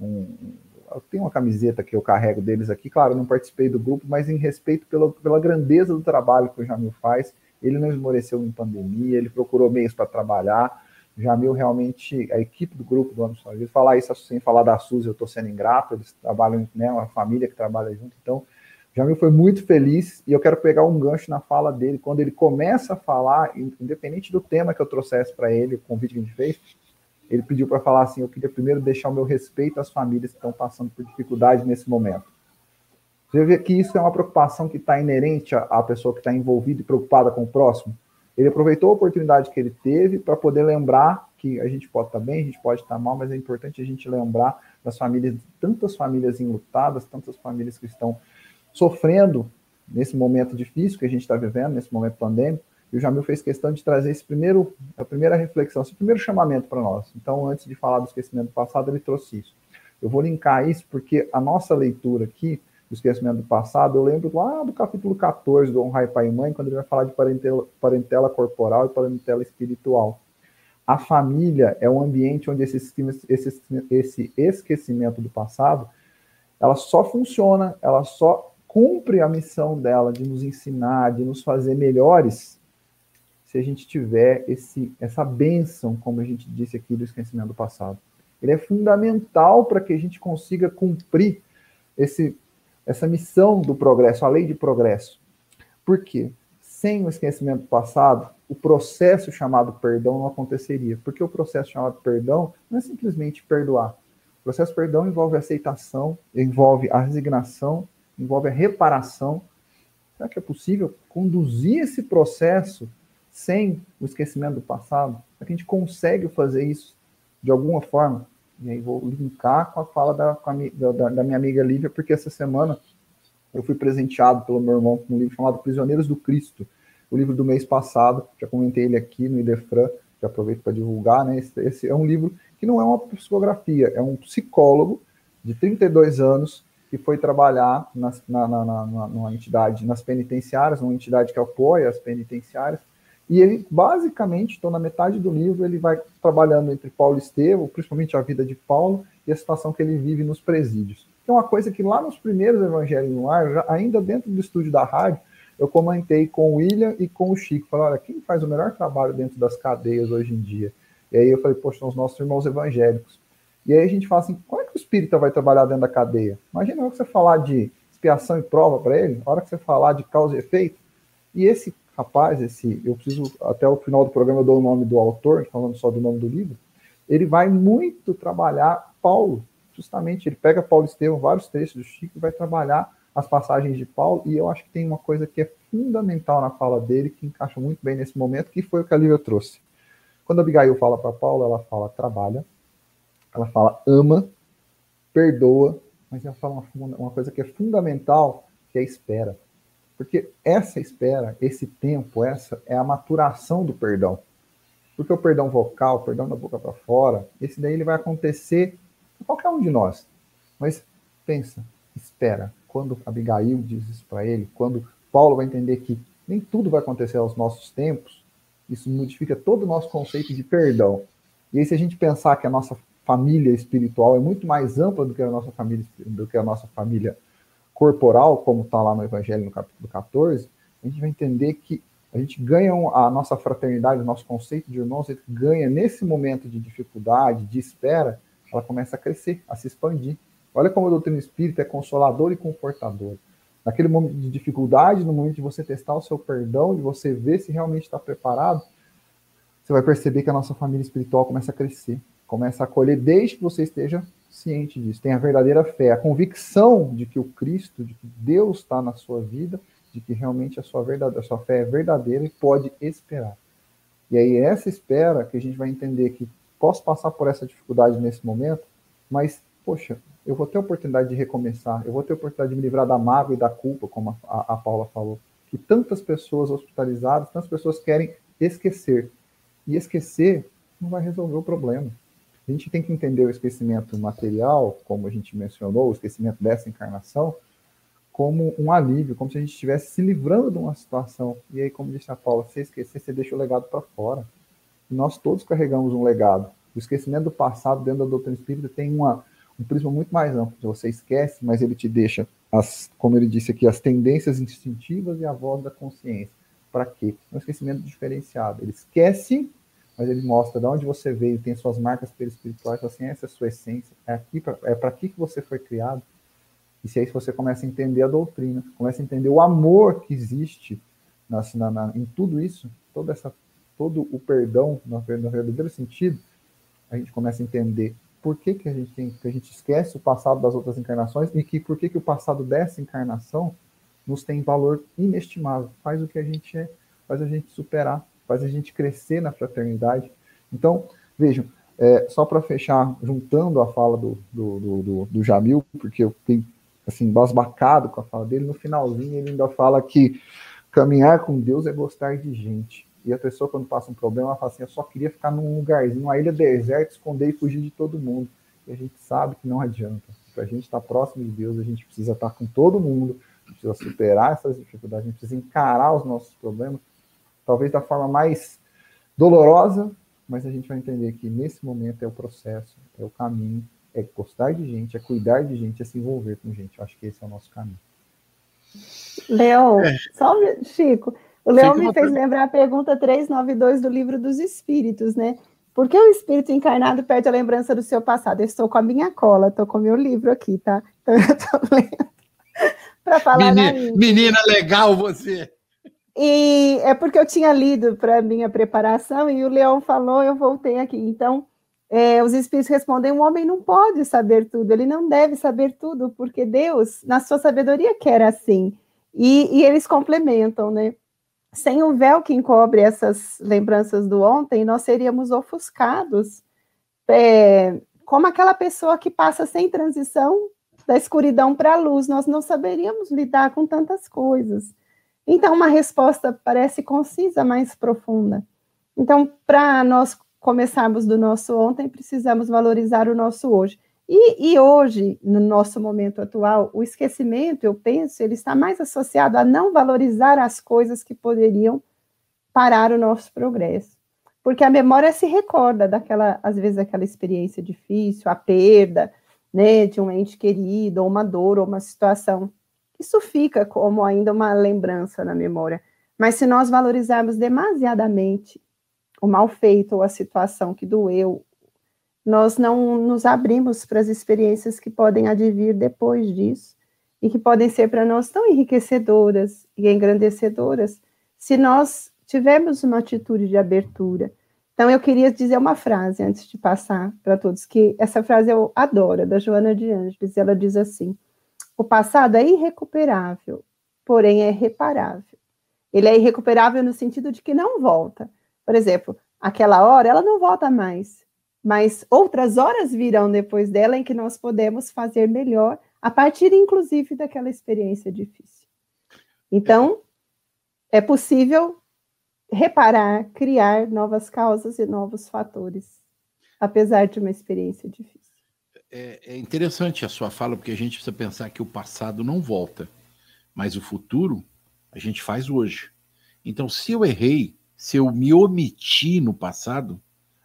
um, eu tenho uma camiseta que eu carrego deles aqui. Claro, não participei do grupo, mas em respeito pela, pela grandeza do trabalho que o Jamil faz. Ele não esmoreceu em pandemia, ele procurou meios para trabalhar. Jamil realmente, a equipe do grupo do Ano Sua Vida, falar isso sem falar da Suzy, eu estou sendo ingrato, eles trabalham, né, uma família que trabalha junto, então Jamil foi muito feliz e eu quero pegar um gancho na fala dele, quando ele começa a falar, independente do tema que eu trouxesse para ele, o convite que a gente fez, ele pediu para falar assim: eu queria primeiro deixar o meu respeito às famílias que estão passando por dificuldade nesse momento. Você vê que isso é uma preocupação que está inerente à pessoa que está envolvida e preocupada com o próximo. Ele aproveitou a oportunidade que ele teve para poder lembrar que a gente pode estar tá bem, a gente pode estar tá mal, mas é importante a gente lembrar das famílias, tantas famílias enlutadas, tantas famílias que estão sofrendo nesse momento difícil que a gente está vivendo, nesse momento pandêmico, e o Jamil fez questão de trazer esse primeiro, a primeira reflexão, esse primeiro chamamento para nós. Então, antes de falar do esquecimento passado, ele trouxe isso. Eu vou linkar isso porque a nossa leitura aqui do esquecimento do passado, eu lembro lá do capítulo 14 do Honrai Pai e Mãe, quando ele vai falar de parentela, parentela corporal e parentela espiritual. A família é um ambiente onde esse, esse, esse esquecimento do passado, ela só funciona, ela só cumpre a missão dela de nos ensinar, de nos fazer melhores, se a gente tiver esse, essa bênção, como a gente disse aqui, do esquecimento do passado. Ele é fundamental para que a gente consiga cumprir esse, essa missão do progresso, a lei de progresso. Por quê? Sem o esquecimento do passado, o processo chamado perdão não aconteceria. Porque o processo chamado perdão não é simplesmente perdoar. O processo perdão envolve aceitação, envolve a resignação envolve a reparação. Será que é possível conduzir esse processo sem o esquecimento do passado? Será que a gente consegue fazer isso de alguma forma? E aí vou linkar com a fala da, a, da, da minha amiga Lívia, porque essa semana eu fui presenteado pelo meu irmão com um livro chamado Prisioneiros do Cristo, o livro do mês passado, já comentei ele aqui no Idefran, já aproveito para divulgar, né? Esse, esse, é um livro que não é uma psicografia, é um psicólogo de 32 anos que foi trabalhar nas, na, na, na, numa entidade, nas penitenciárias, uma entidade que apoia as penitenciárias, e ele, basicamente, estou na metade do livro, ele vai trabalhando entre Paulo e Estevão, principalmente a vida de Paulo e a situação que ele vive nos presídios. É uma coisa que lá nos primeiros Evangelhos no Ar, ainda dentro do estúdio da rádio, eu comentei com o William e com o Chico. Falei, olha, quem faz o melhor trabalho dentro das cadeias hoje em dia? E aí eu falei, poxa, são os nossos irmãos evangélicos. E aí a gente fala assim, como é que o espírita vai trabalhar dentro da cadeia? Imagina a hora que você falar de expiação e prova para ele, a hora que você falar de causa e efeito. E esse rapaz, esse, eu preciso, até o final do programa eu dou o nome do autor, falando só do nome do livro, ele vai muito trabalhar Paulo, justamente, ele pega Paulo Estevão, vários textos do Chico, e vai trabalhar as passagens de Paulo, e eu acho que tem uma coisa que é fundamental na fala dele, que encaixa muito bem nesse momento, que foi o que a Lívia trouxe. Quando a Abigail fala para Paulo, ela fala trabalha, ela fala ama, perdoa, mas ela fala uma, uma coisa que é fundamental, que é espera. Porque essa espera, esse tempo, essa é a maturação do perdão. Porque o perdão vocal, o perdão da boca para fora, esse daí ele vai acontecer com qualquer um de nós. Mas pensa, espera. Quando Abigail diz isso para ele, quando Paulo vai entender que nem tudo vai acontecer aos nossos tempos, isso modifica todo o nosso conceito de perdão. E aí, se a gente pensar que a nossa família espiritual é muito mais ampla do que a nossa família, do que a nossa família corporal, como está lá no Evangelho no capítulo 14, a gente vai entender que a gente ganha a nossa fraternidade, o nosso conceito de irmãos, ele ganha nesse momento de dificuldade, de espera, ela começa a crescer, a se expandir. Olha como a doutrina espírita é consoladora e confortadora. Naquele momento de dificuldade, no momento de você testar o seu perdão, de você ver se realmente está preparado, você vai perceber que a nossa família espiritual começa a crescer. Começa a acolher desde que você esteja ciente disso. Tem a verdadeira fé, a convicção de que o Cristo, de que Deus está na sua vida, de que realmente a sua, verdade, a sua fé é verdadeira e pode esperar. E aí, essa espera que a gente vai entender que posso passar por essa dificuldade nesse momento, mas, poxa, eu vou ter a oportunidade de recomeçar, eu vou ter a oportunidade de me livrar da mágoa e da culpa, como a, a Paula falou. Que tantas pessoas hospitalizadas, tantas pessoas querem esquecer. E esquecer não vai resolver o problema. A gente tem que entender o esquecimento material, como a gente mencionou, o esquecimento dessa encarnação, como um alívio, como se a gente estivesse se livrando de uma situação. E aí, como disse a Paula, se esquecer, você deixa o legado para fora. E nós todos carregamos um legado. O esquecimento do passado dentro da doutrina espírita tem uma, um prisma muito mais amplo. Você esquece, mas ele te deixa, as, como ele disse aqui, as tendências instintivas e a voz da consciência. Para quê? É um esquecimento diferenciado. Ele esquece, mas ele mostra de onde você veio, tem suas marcas perispirituais, assim, essa é a sua essência, é, aqui pra, é para que você foi criado. E se aí você começa a entender a doutrina, começa a entender o amor que existe na, na, na, em tudo isso, toda essa, todo o perdão no, no verdadeiro sentido, a gente começa a entender por que, que a gente tem, que a gente esquece o passado das outras encarnações e que por que, que o passado dessa encarnação nos tem valor inestimável, faz o que a gente é, faz a gente superar, faz a gente crescer na fraternidade. Então, vejam, é, só para fechar, juntando a fala do, do, do, do, Jamil, porque eu tenho assim, basbacado com a fala dele, no finalzinho ele ainda fala que caminhar com Deus é gostar de gente. E a pessoa, quando passa um problema, ela fala assim: eu só queria ficar num lugarzinho, uma ilha deserta, esconder e fugir de todo mundo. E a gente sabe que não adianta. Para a gente estar tá próximo de Deus, a gente precisa estar tá com todo mundo, precisa superar essas dificuldades, a gente precisa encarar os nossos problemas, talvez da forma mais dolorosa, mas a gente vai entender que nesse momento é o processo, é o caminho, é gostar de gente, é cuidar de gente, é se envolver com gente. Eu acho que esse é o nosso caminho. Leão, é. só Chico, o Leão me fez lembrar a pergunta 392 do livro dos Espíritos, né? Por que o espírito encarnado perde a lembrança do seu passado? Eu estou com a minha cola, estou com o meu livro aqui, tá? Então eu estou lendo para falar. Menina, menina legal você! E é porque eu tinha lido para minha preparação e o Leão falou, eu voltei aqui. Então, é, os espíritos respondem: o homem não pode saber tudo, ele não deve saber tudo, porque Deus, na sua sabedoria, quer assim. E, e eles complementam, né? Sem o véu que encobre essas lembranças do ontem, nós seríamos ofuscados, é, como aquela pessoa que passa sem transição da escuridão para a luz, nós não saberíamos lidar com tantas coisas. Então, uma resposta parece concisa, mas profunda. Então, para nós começarmos do nosso ontem, precisamos valorizar o nosso hoje. E, e, hoje, no nosso momento atual, o esquecimento, eu penso, ele está mais associado a não valorizar as coisas que poderiam parar o nosso progresso. Porque a memória se recorda daquela, às vezes, aquela experiência difícil, a perda, né, de um ente querido, ou uma dor, ou uma situação. Isso fica como ainda uma lembrança na memória. Mas se nós valorizarmos demasiadamente o mal feito ou a situação que doeu, nós não nos abrimos para as experiências que podem advir depois disso e que podem ser para nós tão enriquecedoras e engrandecedoras se nós tivermos uma atitude de abertura. Então, eu queria dizer uma frase antes de passar para todos, que essa frase eu adoro, da Joana de Ângeles. Ela diz assim: O passado é irrecuperável, porém é reparável. Ele é irrecuperável no sentido de que não volta. Por exemplo, aquela hora, ela não volta mais, mas outras horas virão depois dela em que nós podemos fazer melhor, a partir, inclusive, daquela experiência difícil. Então, é possível reparar, criar novas causas e novos fatores, apesar de uma experiência difícil. É, é, interessante a sua fala, porque a gente precisa pensar que o passado não volta, mas o futuro a gente faz hoje. Então, se eu errei, se eu me omiti no passado,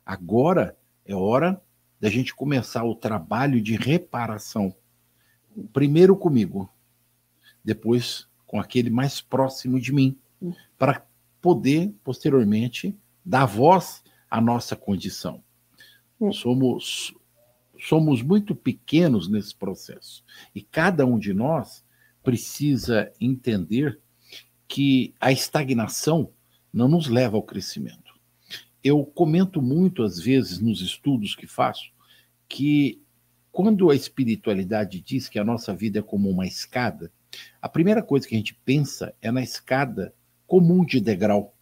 agora é hora da gente começar o trabalho de reparação. Primeiro comigo, depois com aquele mais próximo de mim, para poder, posteriormente, dar voz à nossa condição. É. Somos, somos muito pequenos nesse processo. E cada um de nós precisa entender que a estagnação não nos leva ao crescimento. Eu comento muito, às vezes, nos estudos que faço, que quando a espiritualidade diz que a nossa vida é como uma escada, a primeira coisa que a gente pensa é na escada comum de degrau,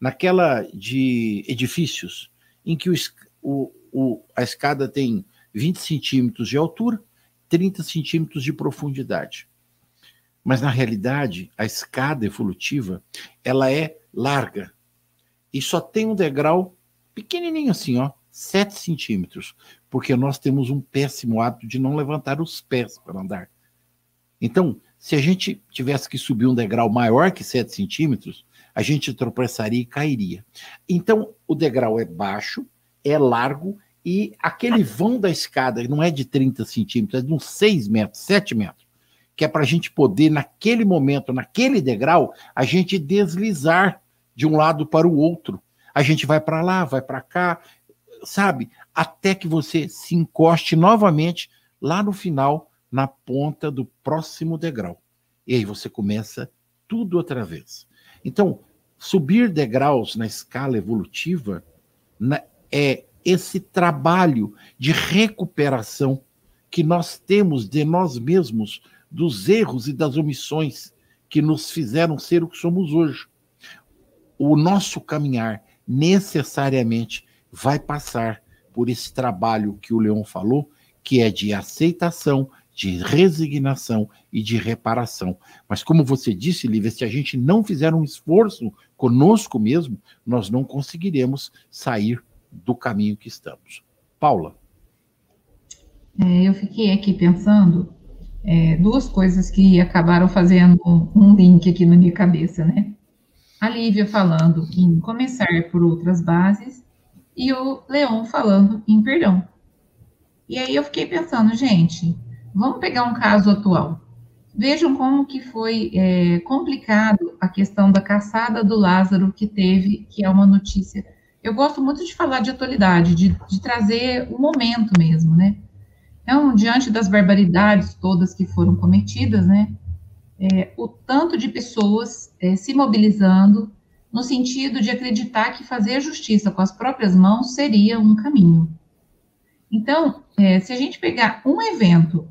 naquela de edifícios, em que o, o, a escada tem 20 centímetros de altura, 30 centímetros de profundidade. Mas, na realidade, a escada evolutiva ela é larga e só tem um degrau pequenininho assim, ó, 7 centímetros, porque nós temos um péssimo hábito de não levantar os pés para andar. Então, se a gente tivesse que subir um degrau maior que 7 centímetros, a gente tropeçaria e cairia. Então, o degrau é baixo, é largo, e aquele vão da escada não é de 30 centímetros, é de uns 6 metros, 7 metros, que é para a gente poder, naquele momento, naquele degrau, a gente deslizar de um lado para o outro. A gente vai para lá, vai para cá, sabe? Até que você se encoste novamente lá no final, na ponta do próximo degrau. E aí você começa tudo outra vez. Então, subir degraus na escala evolutiva é esse trabalho de recuperação que nós temos de nós mesmos, dos erros e das omissões que nos fizeram ser o que somos hoje. O nosso caminhar necessariamente vai passar por esse trabalho que o Leão falou, que é de aceitação, de resignação e de reparação. Mas como você disse, Lívia, se a gente não fizer um esforço conosco mesmo, nós não conseguiremos sair do caminho que estamos. Paula. É, eu fiquei aqui pensando é, duas coisas que acabaram fazendo um link aqui na minha cabeça, né? A Lívia falando em começar por outras bases e o Leon falando em perdão. E aí eu fiquei pensando, gente, vamos pegar um caso atual. Vejam como que foi é, complicado a questão da caçada do Lázaro que teve, que é uma notícia eu gosto muito de falar de atualidade, de, de trazer o momento mesmo, né? Então, diante das barbaridades todas que foram cometidas, né? É, o tanto de pessoas é, se mobilizando no sentido de acreditar que fazer justiça com as próprias mãos seria um caminho. Então, é, se a gente pegar um evento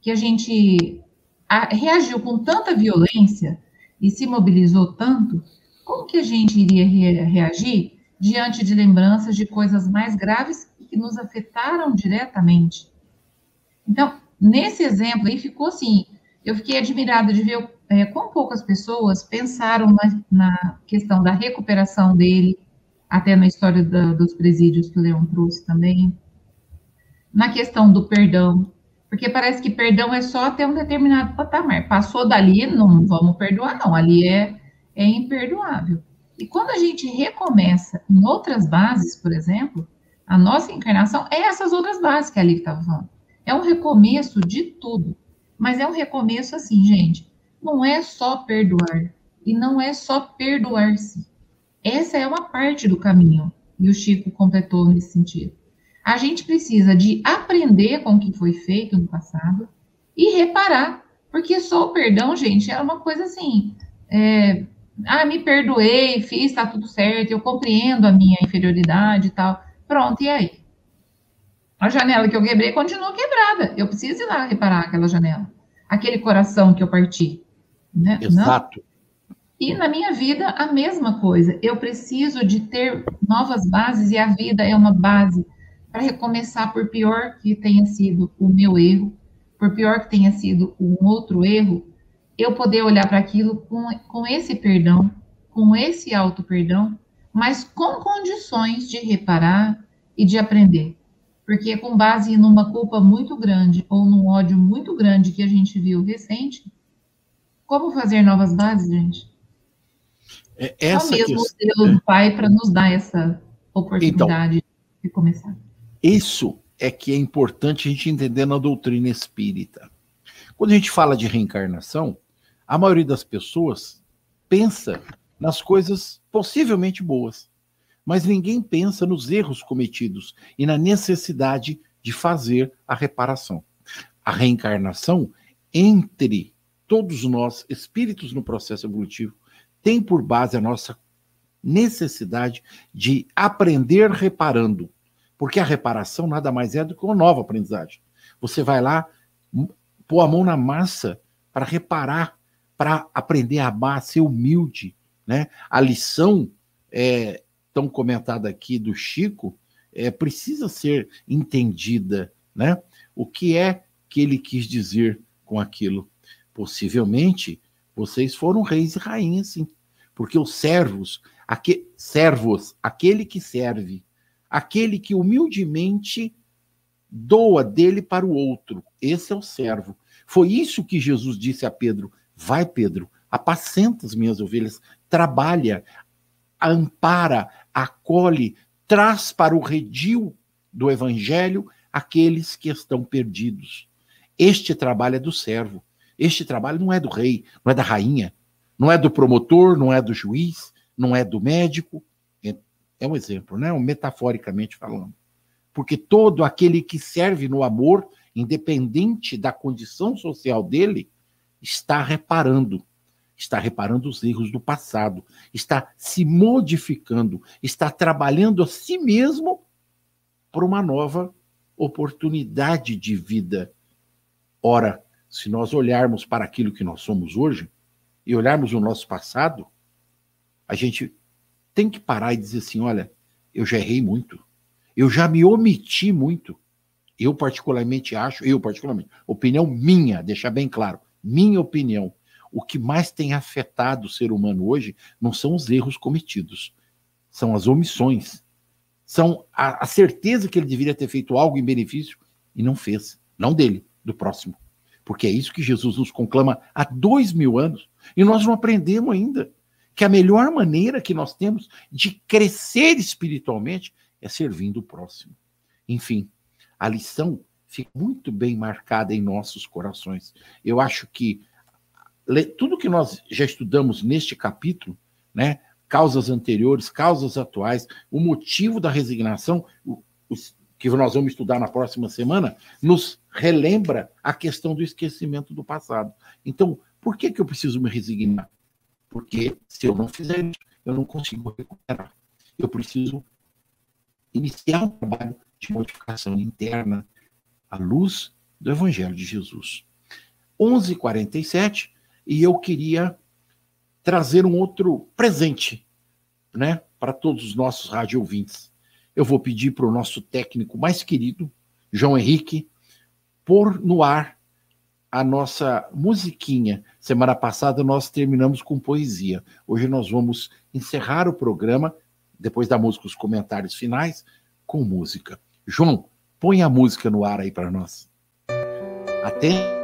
que a gente a, reagiu com tanta violência e se mobilizou tanto, como que a gente iria re, reagir diante de lembranças de coisas mais graves que nos afetaram diretamente. Então, nesse exemplo aí ficou assim, eu fiquei admirada de ver é, quão poucas pessoas pensaram na, na, questão da recuperação dele, até na história da, dos presídios que o Leão trouxe também, na questão do perdão, porque parece que perdão é só até um determinado patamar. Passou dali, não vamos perdoar, não. Ali é, é imperdoável. E quando a gente recomeça em outras bases, por exemplo, a nossa encarnação é essas outras bases que a Liv estava falando. É um recomeço de tudo. Mas é um recomeço assim, gente. Não é só perdoar. E não é só perdoar-se. Essa é uma parte do caminho. E o Chico completou nesse sentido. A gente precisa de aprender com o que foi feito no passado e reparar. Porque só o perdão, gente, é uma coisa assim. É, ah, me perdoei, fiz, tá tudo certo, eu compreendo a minha inferioridade e tal. Pronto, e aí? A janela que eu quebrei continua quebrada. Eu preciso ir lá reparar aquela janela. Aquele coração que eu parti. Né? Exato. Não? E na minha vida, a mesma coisa. Eu preciso de ter novas bases e a vida é uma base para recomeçar, por pior que tenha sido o meu erro, por pior que tenha sido um outro erro, eu poder olhar para aquilo com, com esse perdão, com esse auto-perdão, mas com condições de reparar e de aprender. Porque com base numa culpa muito grande ou num ódio muito grande que a gente viu recente, como fazer novas bases, gente? É essa Só mesmo questão... Deus Pai para nos dar essa oportunidade então, de começar. Isso é que é importante a gente entender na doutrina espírita. Quando a gente fala de reencarnação, a maioria das pessoas pensa nas coisas possivelmente boas, mas ninguém pensa nos erros cometidos e na necessidade de fazer a reparação. A reencarnação, entre todos nós, espíritos no processo evolutivo, tem por base a nossa necessidade de aprender reparando, porque a reparação nada mais é do que uma nova aprendizagem. Você vai lá, pôr a mão na massa para reparar para aprender a amar, ser humilde. Né? A lição é, tão comentada aqui do Chico é, precisa ser entendida. Né? O que é que ele quis dizer com aquilo? Possivelmente vocês foram reis e rainhas, sim. Porque os servos, aque, servos, aquele que serve, aquele que humildemente doa dele para o outro. Esse é o servo. Foi isso que Jesus disse a Pedro: Vai, Pedro, apacenta as minhas ovelhas, trabalha, ampara, acolhe, traz para o redil do evangelho aqueles que estão perdidos. Este trabalho é do servo. Este trabalho não é do rei, não é da rainha, não é do promotor, não é do juiz, não é do médico. É, é um exemplo, né? Metaforicamente falando. Porque todo aquele que serve no amor, independente da condição social dele, está reparando, está reparando os erros do passado, está se modificando, está trabalhando a si mesmo para uma nova oportunidade de vida. Ora, se nós olharmos para aquilo que nós somos hoje e olharmos o nosso passado, a gente tem que parar e dizer assim: olha, eu já errei muito, eu já me omiti muito. Eu, particularmente, acho, eu, particularmente, opinião minha, deixar bem claro, minha opinião, o que mais tem afetado o ser humano hoje não são os erros cometidos, são as omissões, são a, a certeza que ele deveria ter feito algo em benefício e não fez, não dele, do próximo. Porque é isso que Jesus nos conclama há dois mil anos e nós não aprendemos ainda que a melhor maneira que nós temos de crescer espiritualmente é servindo o próximo. Enfim, a lição fica muito bem marcada em nossos corações. Eu acho que tudo que nós já estudamos neste capítulo, né, causas anteriores, causas atuais, o motivo da resignação, os, que nós vamos estudar na próxima semana, nos relembra a questão do esquecimento do passado. Então, por que, que eu preciso me resignar? Porque se eu não fizer isso, eu não consigo recuperar. Eu preciso iniciar um trabalho de modificação interna à luz do Evangelho de Jesus. 11h47, e eu queria trazer um outro presente né, para todos os nossos rádio ouvintes. Eu vou pedir para o nosso técnico mais querido, João Henrique, pôr no ar a nossa musiquinha. Semana passada nós terminamos com poesia. Hoje nós vamos encerrar o programa, depois da música, os comentários finais, com música. João, põe a música no ar aí para nós. Até.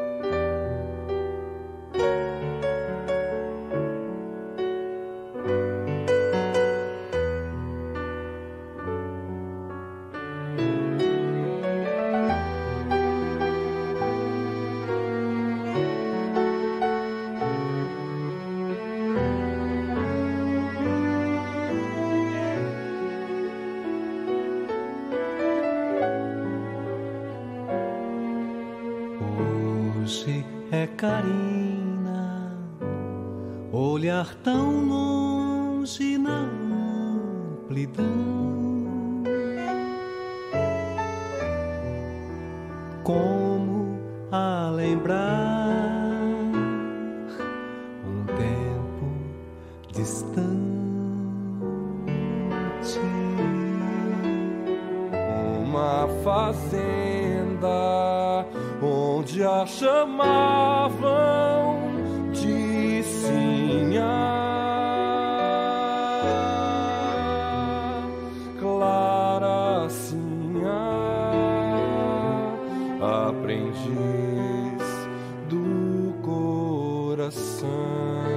the sun.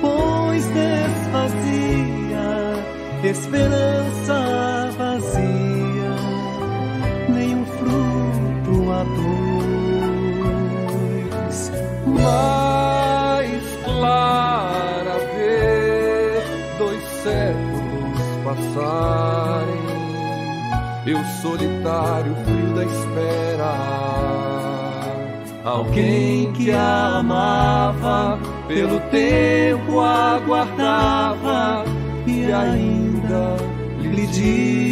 Depois desfazia esperança vazia, nenhum fruto a dois. Mais clara ver dois séculos passarem, eu solitário, frio da espera. Alguém que amava, pelo tempo aguardava e ainda lhe diz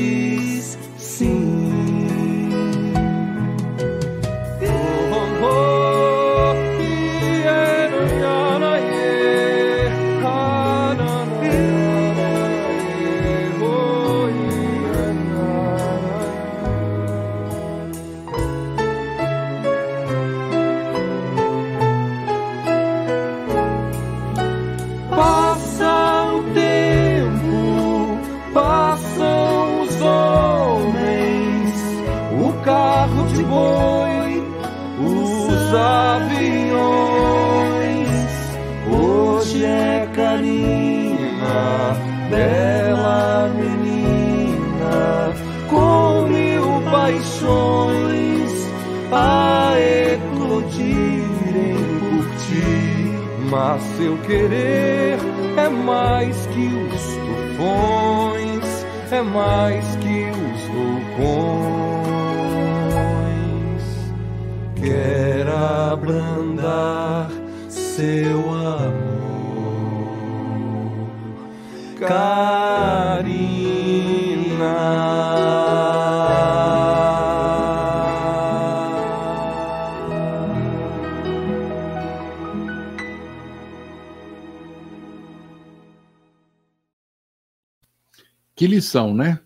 Lição, né?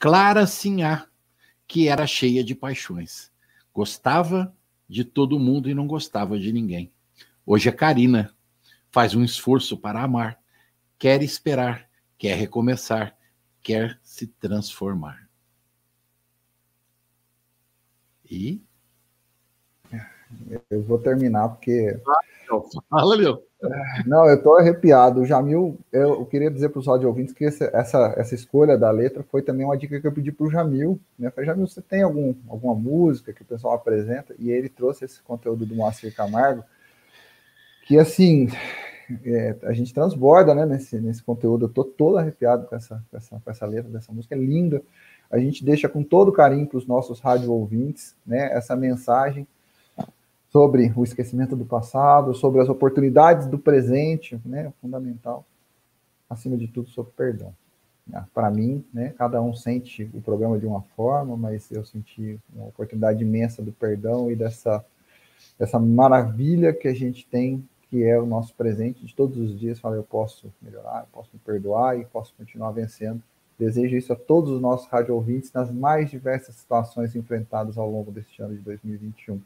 Clara Sinhá, que era cheia de paixões. Gostava de todo mundo e não gostava de ninguém. Hoje é Karina, faz um esforço para amar, quer esperar, quer recomeçar, quer se transformar. E Eu vou terminar porque. fala. Não, eu estou arrepiado. O Jamil, eu, queria dizer para os de ouvintes que esse- essa, essa escolha da letra foi também uma dica que eu pedi para o Jamil. Né? Falei, Jamil, você tem algum, alguma música que o pessoal apresenta? E ele trouxe esse conteúdo do Moacir Camargo, que assim, é, a gente transborda né, nesse, nesse conteúdo. Eu estou todo arrepiado com essa, com, essa, com essa letra dessa música, é linda. A gente deixa com todo carinho para os nossos rádio ouvintes né, essa mensagem sobre o esquecimento do passado, sobre as oportunidades do presente, né, fundamental, acima de tudo sobre perdão. Para mim, né, cada um sente o programa de uma forma, mas eu senti uma oportunidade imensa do perdão e dessa, dessa maravilha que a gente tem, que é o nosso presente de todos os dias. Falar, eu posso melhorar, eu posso me perdoar e posso continuar vencendo. Desejo isso a todos os nossos rádio ouvintes nas mais diversas situações enfrentadas ao longo deste ano de 2021.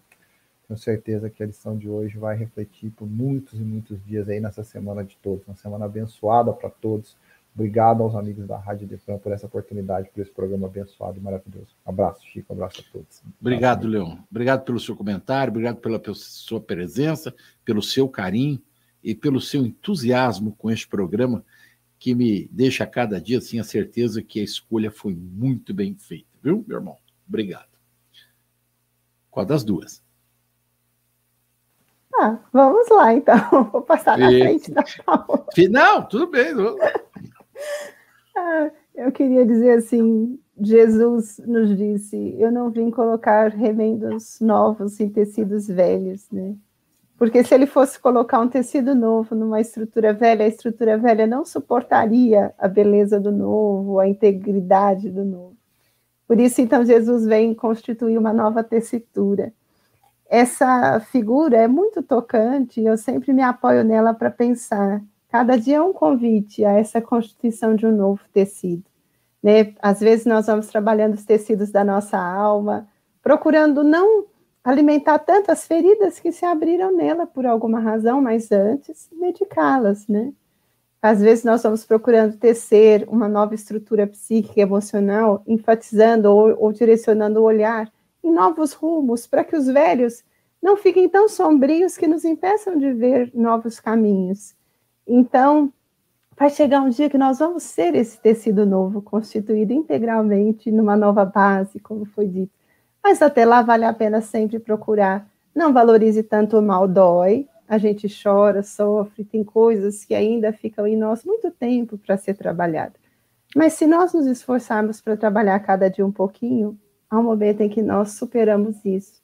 Tenho certeza que a lição de hoje vai refletir por muitos e muitos dias aí nessa semana de todos, uma semana abençoada para todos. Obrigado aos amigos da Rádio Defran por essa oportunidade, por esse programa abençoado e maravilhoso. Abraço, Chico, abraço a todos. Obrigado, Leão. Obrigado pelo seu comentário, obrigado pela, pela sua presença, pelo seu carinho e pelo seu entusiasmo com este programa, que me deixa a cada dia assim a certeza que a escolha foi muito bem feita, viu, meu irmão? Obrigado. Qual das duas? Ah, vamos lá, então. Vou passar na E- frente da Paula. Não, tudo bem. não. Ah, eu queria dizer assim: Jesus nos disse, eu não vim colocar remendos novos em tecidos velhos, né? Porque se ele fosse colocar um tecido novo numa estrutura velha, a estrutura velha não suportaria a beleza do novo, a integridade do novo. Por isso, então, Jesus vem constituir uma nova tessitura. Essa figura é muito tocante eu sempre me apoio nela para pensar. Cada dia é um convite a essa constituição de um novo tecido. Né? Às vezes nós vamos trabalhando os tecidos da nossa alma, procurando não alimentar tantas feridas que se abriram nela por alguma razão, mas antes medicá-las, né? Às vezes nós vamos procurando tecer uma nova estrutura psíquica e emocional, enfatizando ou, ou direcionando o olhar em novos rumos, para que os velhos não fiquem tão sombrios que nos impeçam de ver novos caminhos. Então, vai chegar um dia que nós vamos ser esse tecido novo, constituído integralmente numa nova base, como foi dito. Mas até lá vale a pena sempre procurar. Não valorize tanto o mal, dói. A gente chora, sofre, tem coisas que ainda ficam em nós muito tempo para ser trabalhada. Mas se nós nos esforçarmos para trabalhar cada dia um pouquinho, há um momento em que nós superamos isso.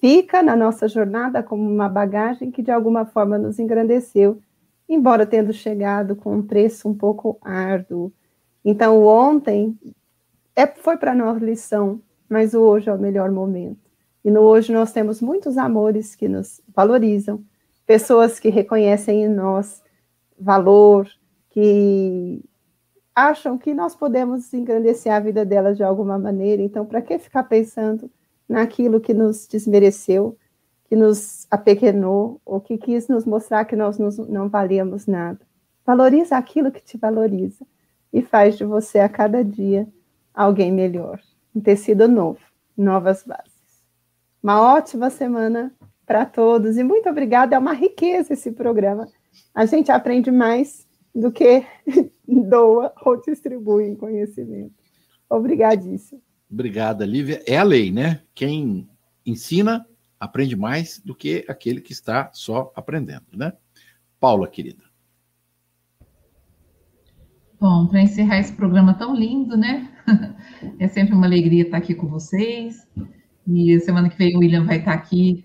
Fica na nossa jornada como uma bagagem que de alguma forma nos engrandeceu embora tendo chegado com um preço um pouco árduo. Então, ontem é, foi para nós lição, mas o hoje é o melhor momento. E no hoje nós temos muitos amores que nos valorizam, pessoas que reconhecem em nós valor, que acham que nós podemos engrandecer a vida delas de alguma maneira. Então, para que ficar pensando naquilo que nos desmereceu? que nos apequenou ou que quis nos mostrar que nós não valíamos nada. Valoriza aquilo que te valoriza e faz de você a cada dia alguém melhor, um tecido novo, novas bases. Uma ótima semana para todos e muito obrigada. É uma riqueza esse programa. A gente aprende mais do que doa ou distribui conhecimento. Obrigadíssimo. Obrigada, Lívia. É a lei, né? Quem ensina aprende mais do que aquele que está só aprendendo, né? Paula, querida. Bom, para encerrar esse programa tão lindo, né? É sempre uma alegria estar aqui com vocês. E semana que vem o William vai estar aqui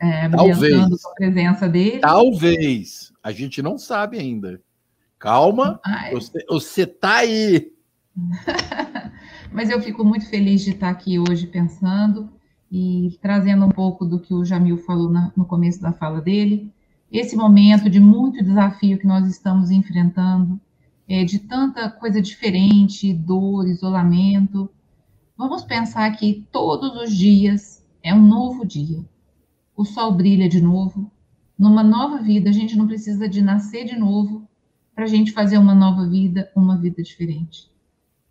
é, Talvez. com a presença dele. Talvez. A gente não sabe ainda. Calma, você está aí. Mas eu fico muito feliz de estar aqui hoje pensando e trazendo um pouco do que o Jamil falou na, no começo da fala dele, esse momento de muito desafio que nós estamos enfrentando, é, de tanta coisa diferente, dor, isolamento, vamos pensar que todos os dias é um novo dia. O sol brilha de novo. Numa nova vida, a gente não precisa de nascer de novo para a gente fazer uma nova vida, uma vida diferente.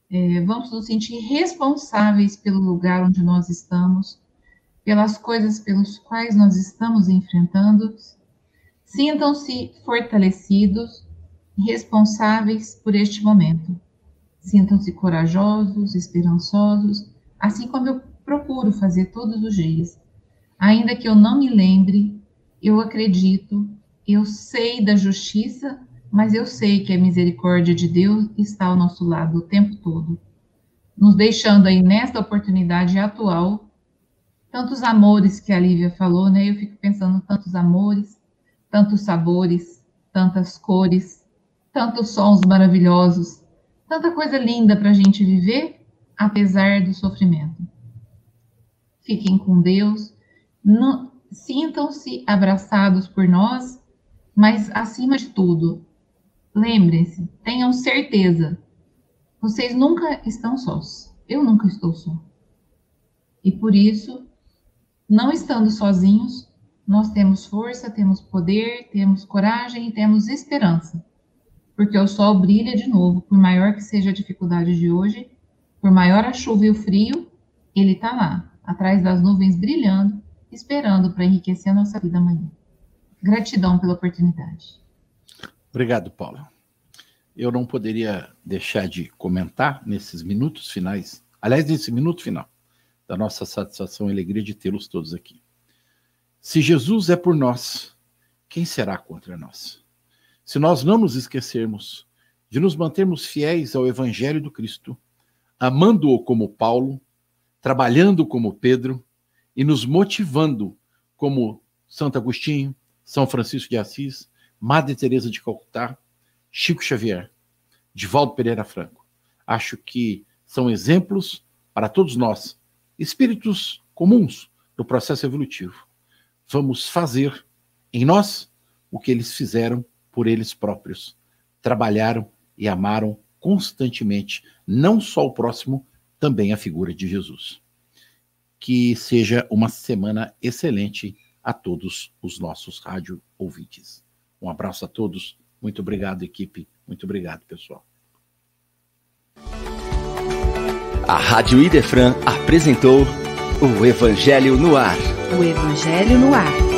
É, vamos nos sentir responsáveis pelo lugar onde nós estamos, pelas coisas pelos quais nós estamos enfrentando, sintam-se fortalecidos responsáveis por este momento. Sintam-se corajosos, esperançosos, assim como eu procuro fazer todos os dias. Ainda que eu não me lembre, eu acredito, eu sei da justiça, mas eu sei que a misericórdia de Deus está ao nosso lado o tempo todo, nos deixando aí nesta oportunidade atual tantos amores que a Lívia falou, né? Eu fico pensando tantos amores, tantos sabores, tantas cores, tantos sons maravilhosos, tanta coisa linda para a gente viver, apesar do sofrimento. Fiquem com Deus, sintam-se abraçados por nós, mas acima de tudo, lembrem-se, tenham certeza, vocês nunca estão sós. Eu nunca estou só. E por isso não estando sozinhos, nós temos força, temos poder, temos coragem e temos esperança. Porque o sol brilha de novo, por maior que seja a dificuldade de hoje, por maior a chuva e o frio, ele está lá, atrás das nuvens brilhando, esperando para enriquecer a nossa vida amanhã. Gratidão pela oportunidade. Obrigado, Paula. Eu não poderia deixar de comentar nesses minutos finais, aliás, nesse minuto final, da nossa satisfação e alegria de tê-los todos aqui. Se Jesus é por nós, quem será contra nós? Se nós não nos esquecermos de nos mantermos fiéis ao Evangelho do Cristo, amando-o como Paulo, trabalhando como Pedro e nos motivando como Santo Agostinho, São Francisco de Assis, Madre Teresa de Calcutá, Chico Xavier, Divaldo Pereira Franco. Acho que são exemplos para todos nós espíritos comuns do processo evolutivo. Vamos fazer em nós o que eles fizeram por eles próprios. Trabalharam e amaram constantemente, não só o próximo, também a figura de Jesus. Que seja uma semana excelente a todos os nossos rádio ouvintes. Um abraço a todos. Muito obrigado, equipe. Muito obrigado, pessoal. A Rádio Idefran apresentou o Evangelho no Ar. O Evangelho no Ar.